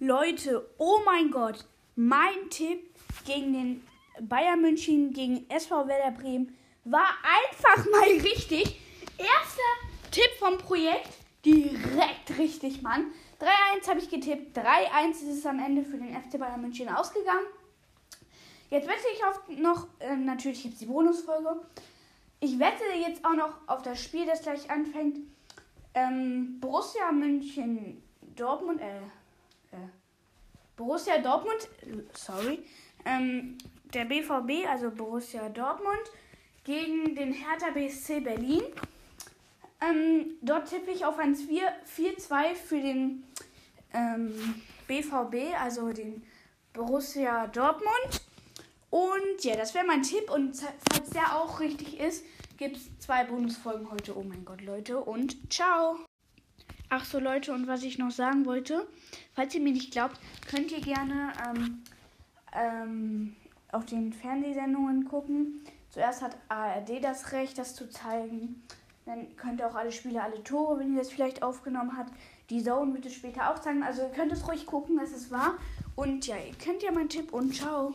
Leute, oh mein Gott, mein Tipp gegen den Bayern München gegen SV Werder Bremen war einfach mal richtig. Erster Tipp vom Projekt, direkt richtig, Mann. 3-1 habe ich getippt, 3-1 ist es am Ende für den FC Bayern München ausgegangen. Jetzt wette ich auf noch, äh, natürlich gibt es die Bonusfolge. Ich wette jetzt auch noch auf das Spiel, das gleich anfängt. Ähm, Borussia München Dortmund, äh, Borussia Dortmund, sorry, ähm, der BVB, also Borussia Dortmund, gegen den Hertha BSC Berlin. Ähm, dort tippe ich auf ein 4-2 für den ähm, BVB, also den Borussia Dortmund. Und ja, das wäre mein Tipp. Und falls der auch richtig ist, gibt es zwei Bonusfolgen heute. Oh mein Gott, Leute. Und ciao. Ach so, Leute, und was ich noch sagen wollte, falls ihr mir nicht glaubt, könnt ihr gerne ähm, ähm, auf den Fernsehsendungen gucken. Zuerst hat ARD das Recht, das zu zeigen. Dann könnt ihr auch alle Spiele, alle Tore, wenn ihr das vielleicht aufgenommen habt. Die Zone es später auch zeigen. Also ihr könnt es ruhig gucken, es ist wahr. Und ja, ihr kennt ja meinen Tipp und ciao.